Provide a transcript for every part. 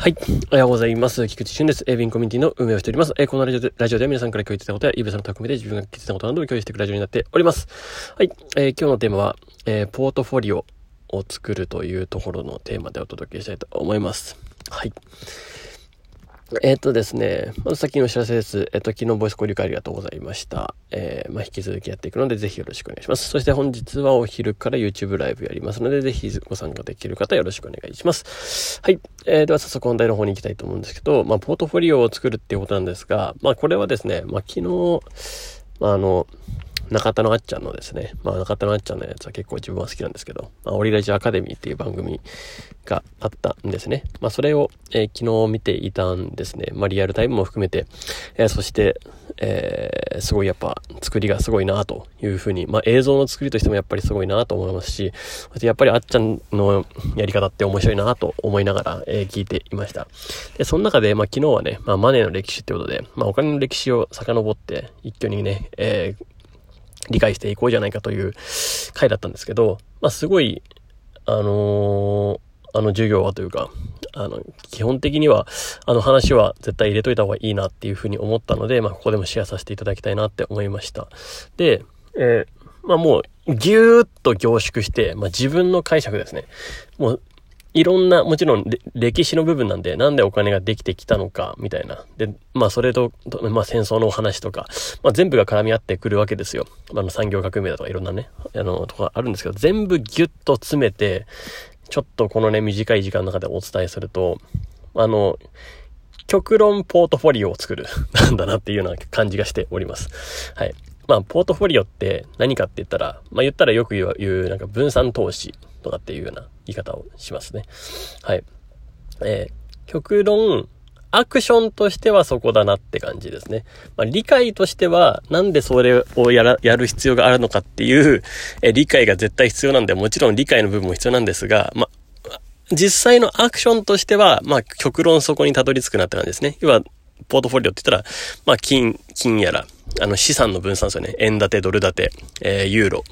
はい。おはようございます。菊池俊です。エビンコミュニティの運営をしております。えー、このラジオでラジオで皆さんから共有してたことや、イブさんの匠で自分が聞いてたことなどを共有していくラジオになっております。はい。えー、今日のテーマは、えー、ポートフォリオを作るというところのテーマでお届けしたいと思います。はい。えっ、ー、とですね、まず先のお知らせです。えっ、ー、と、昨日ボイス交流会ありがとうございました。えー、まあ、引き続きやっていくので、ぜひよろしくお願いします。そして本日はお昼から YouTube ライブやりますので、ぜひご参加できる方よろしくお願いします。はい。えー、では早速本題の方に行きたいと思うんですけど、まあ、ポートフォリオを作るっていうことなんですが、まあ、これはですね、まあ、昨日、まあ、あの、中田のあっちゃんのですね、まあ中田のあっちゃんのやつは結構自分は好きなんですけど、まあ、オリラジアカデミーっていう番組があったんですね。まあそれを、えー、昨日見ていたんですね。まあリアルタイムも含めて、えー、そして、えー、すごいやっぱ作りがすごいなというふうに、まあ映像の作りとしてもやっぱりすごいなと思いますし、そしてやっぱりあっちゃんのやり方って面白いなと思いながら、えー、聞いていました。で、その中で、まあ昨日はね、まあマネーの歴史ってことで、まあお金の歴史を遡って一挙にね、えー、理解していこうじゃないかという回だったんですけど、まあ、すごい、あのー、あの授業はというか、あの、基本的には、あの話は絶対入れといた方がいいなっていうふうに思ったので、まあ、ここでもシェアさせていただきたいなって思いました。で、えー、まあもう、ぎゅーっと凝縮して、まあ自分の解釈ですね。もう、いろんな、もちろん歴史の部分なんで、なんでお金ができてきたのか、みたいな。で、まあそれと、まあ戦争のお話とか、まあ全部が絡み合ってくるわけですよ。あの産業革命だとかいろんなね、あの、とかあるんですけど、全部ギュッと詰めて、ちょっとこのね、短い時間の中でお伝えすると、あの、極論ポートフォリオを作る、なんだなっていうような感じがしております。はい。まあ、ポートフォリオって何かって言ったら、まあ言ったらよく言う、言うなんか分散投資とかっていうような言い方をしますね。はい。えー、極論、アクションとしてはそこだなって感じですね。まあ、理解としては、なんでそれをやら、やる必要があるのかっていう、えー、理解が絶対必要なんで、もちろん理解の部分も必要なんですが、まあ、実際のアクションとしては、まあ、極論そこにたどり着くなって感じですね。要は、ポートフォリオって言ったら、まあ、金、金やら、あの、資産の分散ですよね。円建て、ドル建て、えー、ユーロ、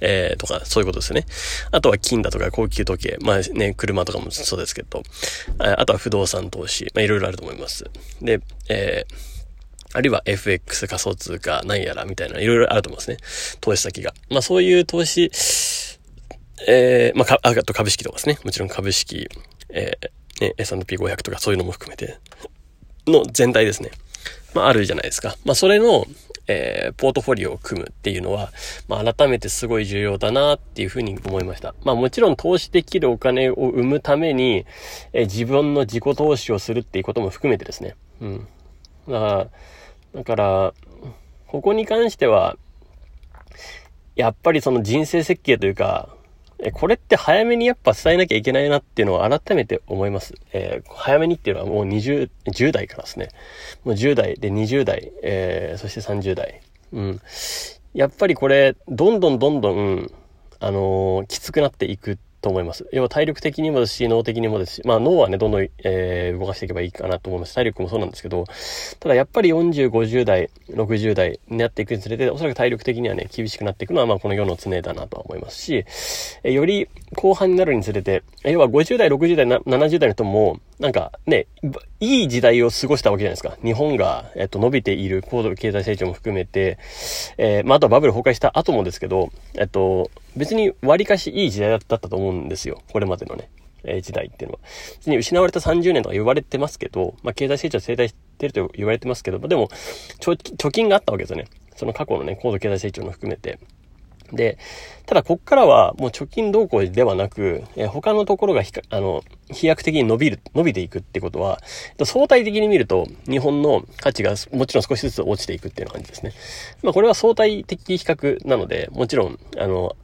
えー、とか、そういうことですね。あとは金だとか高級時計、まあね、車とかもそうですけど、あとは不動産投資、まあいろいろあると思います。で、えー、あるいは FX 仮想通貨、なんやらみたいな、いろいろあると思いますね。投資先が。まあそういう投資、えー、まあ、あと株式とかですね。もちろん株式、えー、ね、S&P500 とかそういうのも含めて、の全体ですね。まああるじゃないですか。まあそれの、えー、ポートフォリオを組むっていうのは、まあ、改めてすごい重要だなっていうふうに思いました。まあ、もちろん投資できるお金を生むために、えー、自分の自己投資をするっていうことも含めてですね。うん。だから、だから、ここに関しては、やっぱりその人生設計というか、これって早めにやっぱ伝えなきゃいけないなっていうのは改めて思います。えー、早めにっていうのはもう20、10代からですね。もう10代で20代、えー、そして30代。うん。やっぱりこれ、どんどんどんどん、あのー、きつくなっていくと思います。要は体力的にもですし、脳的にもですし、まあ脳はね、どんどん、えー、動かしていけばいいかなと思います。体力もそうなんですけど、ただやっぱり40、50代、60代になっていくにつれて、おそらく体力的にはね、厳しくなっていくのは、まあこの世の常だなとは思いますし、え、より後半になるにつれて、要は50代、60代、70代の人も、なんかね、いい時代を過ごしたわけじゃないですか。日本が、えっと、伸びている高度経済成長も含めて、えー、まあ、あとはバブル崩壊した後もですけど、えっと、別に割かしいい時代だったと思うんですよ。これまでのね、えー、時代っていうのは。別に失われた30年とか言われてますけど、まあ、経済成長は停滞してると言われてますけど、でも、貯金があったわけですよね。その過去のね、高度経済成長も含めて。で、ただこっからはもう貯金動向ではなく、えー、他のところがひか、あの、飛躍的に伸びる、伸びていくってことは、相対的に見ると日本の価値がもちろん少しずつ落ちていくっていう感じですね。まあこれは相対的比較なので、もちろん、あの、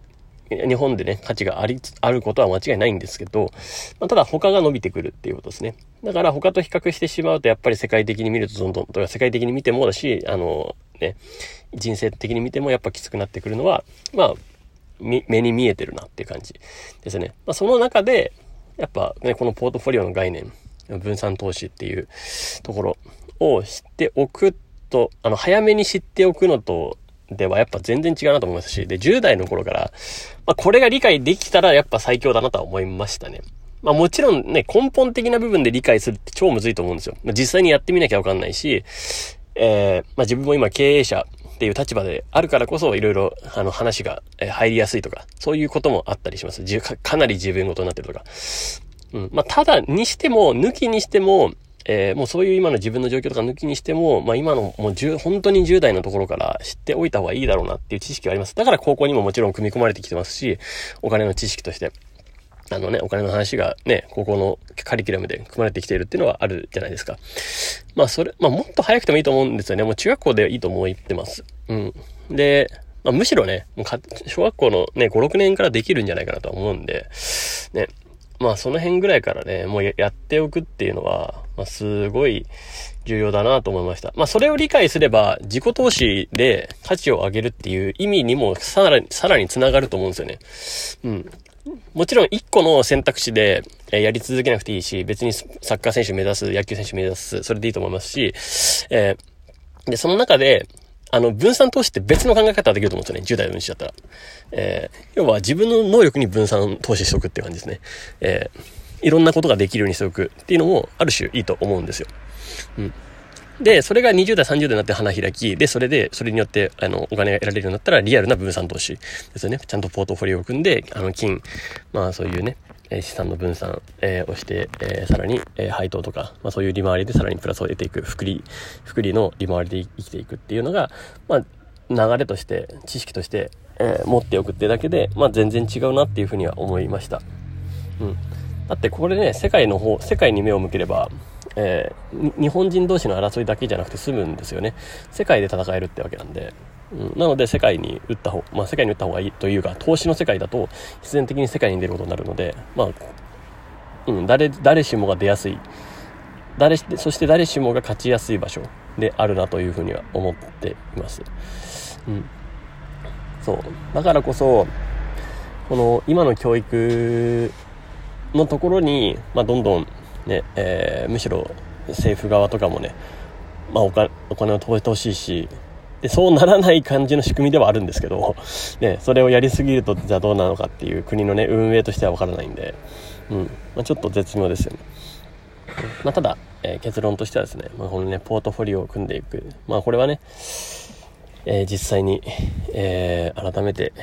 日本でね、価値があり、あることは間違いないんですけど、まあ、ただ他が伸びてくるっていうことですね。だから他と比較してしまうと、やっぱり世界的に見るとどんどん、とか世界的に見てもだし、あの、ね、人生的に見てもやっぱきつくなってくるのは、まあ、目に見えてるなっていう感じですね。まあ、その中で、やっぱね、このポートフォリオの概念、分散投資っていうところを知っておくと、あの、早めに知っておくのと、ではやっぱ全然違うなと思いますし、で、10代の頃から、まあ、これが理解できたらやっぱ最強だなとは思いましたね。まあもちろんね、根本的な部分で理解するって超むずいと思うんですよ。まあ、実際にやってみなきゃわかんないし、えー、まあ自分も今経営者っていう立場であるからこそ、いろいろ、あの、話が入りやすいとか、そういうこともあったりします。かかなり自分ごとになってるとか。うん。まあ、ただ、にしても、抜きにしても、えー、もうそういう今の自分の状況とか抜きにしても、まあ今のもう10、本当に10代のところから知っておいた方がいいだろうなっていう知識はあります。だから高校にももちろん組み込まれてきてますし、お金の知識として。あのね、お金の話がね、高校のカリキュラムで組まれてきているっていうのはあるじゃないですか。まあそれ、まあもっと早くてもいいと思うんですよね。もう中学校でいいと思ってます。うん。で、まあむしろね、もうか小学校のね、5、6年からできるんじゃないかなと思うんで、ね、まあその辺ぐらいからね、もうやっておくっていうのは、まあすごい重要だなと思いました。まあそれを理解すれば、自己投資で価値を上げるっていう意味にもさらに、さらに繋がると思うんですよね。うん。もちろん一個の選択肢で、やり続けなくていいし、別にサッカー選手目指す、野球選手目指す、それでいいと思いますし、えー、で、その中で、あの、分散投資って別の考え方ができると思うんですよね。10代のうちだったら。えー、要は自分の能力に分散投資しておくっていう感じですね。えー、いろんなことができるようにしておくっていうのも、ある種いいと思うんですよ。うん。で、それが20代、30代になって花開き、で、それで、それによって、あの、お金が得られるようになったら、リアルな分散投資ですよね。ちゃんとポートフォリオを組んで、あの、金、まあ、そういうね、え資産の分散、え、をして、え、さらに、え、配当とか、まあ、そういう利回りでさらにプラスを得ていく、福利、福利の利回りで生きていくっていうのが、まあ、流れとして、知識として、え持っておくってだけで、まあ、全然違うなっていうふうには思いました。うん。だってこれね、世界の方、世界に目を向ければ、え日本人同士の争いだけじゃなくて済むんですよね。世界で戦えるってわけなんで。うん、なので世界に打った方、まあ世界に打った方がいいというか、投資の世界だと必然的に世界に出ることになるので、まあ、うん、誰、誰しもが出やすい。誰、そして誰しもが勝ちやすい場所であるなというふうには思っています。うん。そう。だからこそ、この今の教育のところに、まあ、どんどんね、えー、むしろ政府側とかもね、まあお金、お金を投じてほしいし、で、そうならない感じの仕組みではあるんですけど、ね、それをやりすぎると、じゃあどうなのかっていう国のね、運営としてはわからないんで、うん、まあ、ちょっと絶妙ですよね。まあ、ただ、えー、結論としてはですね、まあ、このね、ポートフォリオを組んでいく。まあ、これはね、えー、実際に、えー、改めて、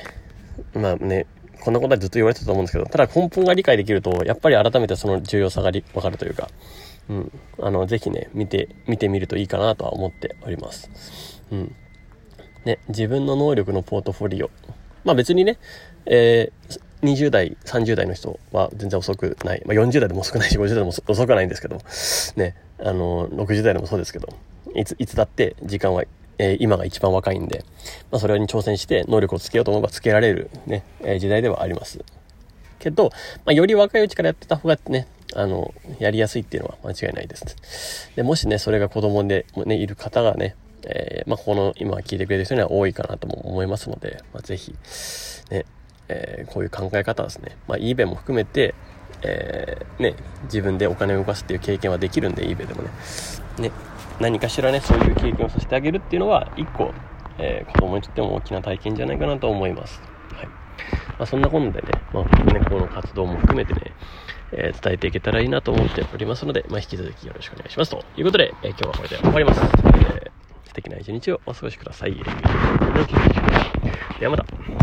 まあね、こんなことはずっと言われてたと思うんですけど、ただ根本が理解できると、やっぱり改めてその重要さがわかるというか、うん、あの、ぜひね、見て、見てみるといいかなとは思っております。うん。ね、自分の能力のポートフォリオ。まあ別にね、えー、20代、30代の人は全然遅くない。まあ40代でも遅くないし、50代でも遅くないんですけど、ね、あの、60代でもそうですけど、いつ、いつだって時間は、えー、今が一番若いんで、まあそれに挑戦して能力をつけようと思えばつけられるね、えー、時代ではあります。けど、まあより若いうちからやってた方がね、あの、やりやすいっていうのは間違いないです。で、もしね、それが子供で、ね、いる方がね、えー、まあ、この今聞いてくれる人には多いかなとも思いますので、まあ、ぜひ、ね、えー、こういう考え方ですね、まあ、eBay も含めて、えー、ね、自分でお金を動かすっていう経験はできるんで、eBay でもね。ね、何かしらね、そういう経験をさせてあげるっていうのは、一個、えー、子供にとっても大きな体験じゃないかなと思います。はい。まあ、そんなことでね、まあ、ね、この活動も含めてね、えー、伝えていけたらいいなと思っておりますので、まあ、引き続きよろしくお願いします。ということで、え、今日はこれで終わります。えー素敵な一日をお過ごしください。ではまた。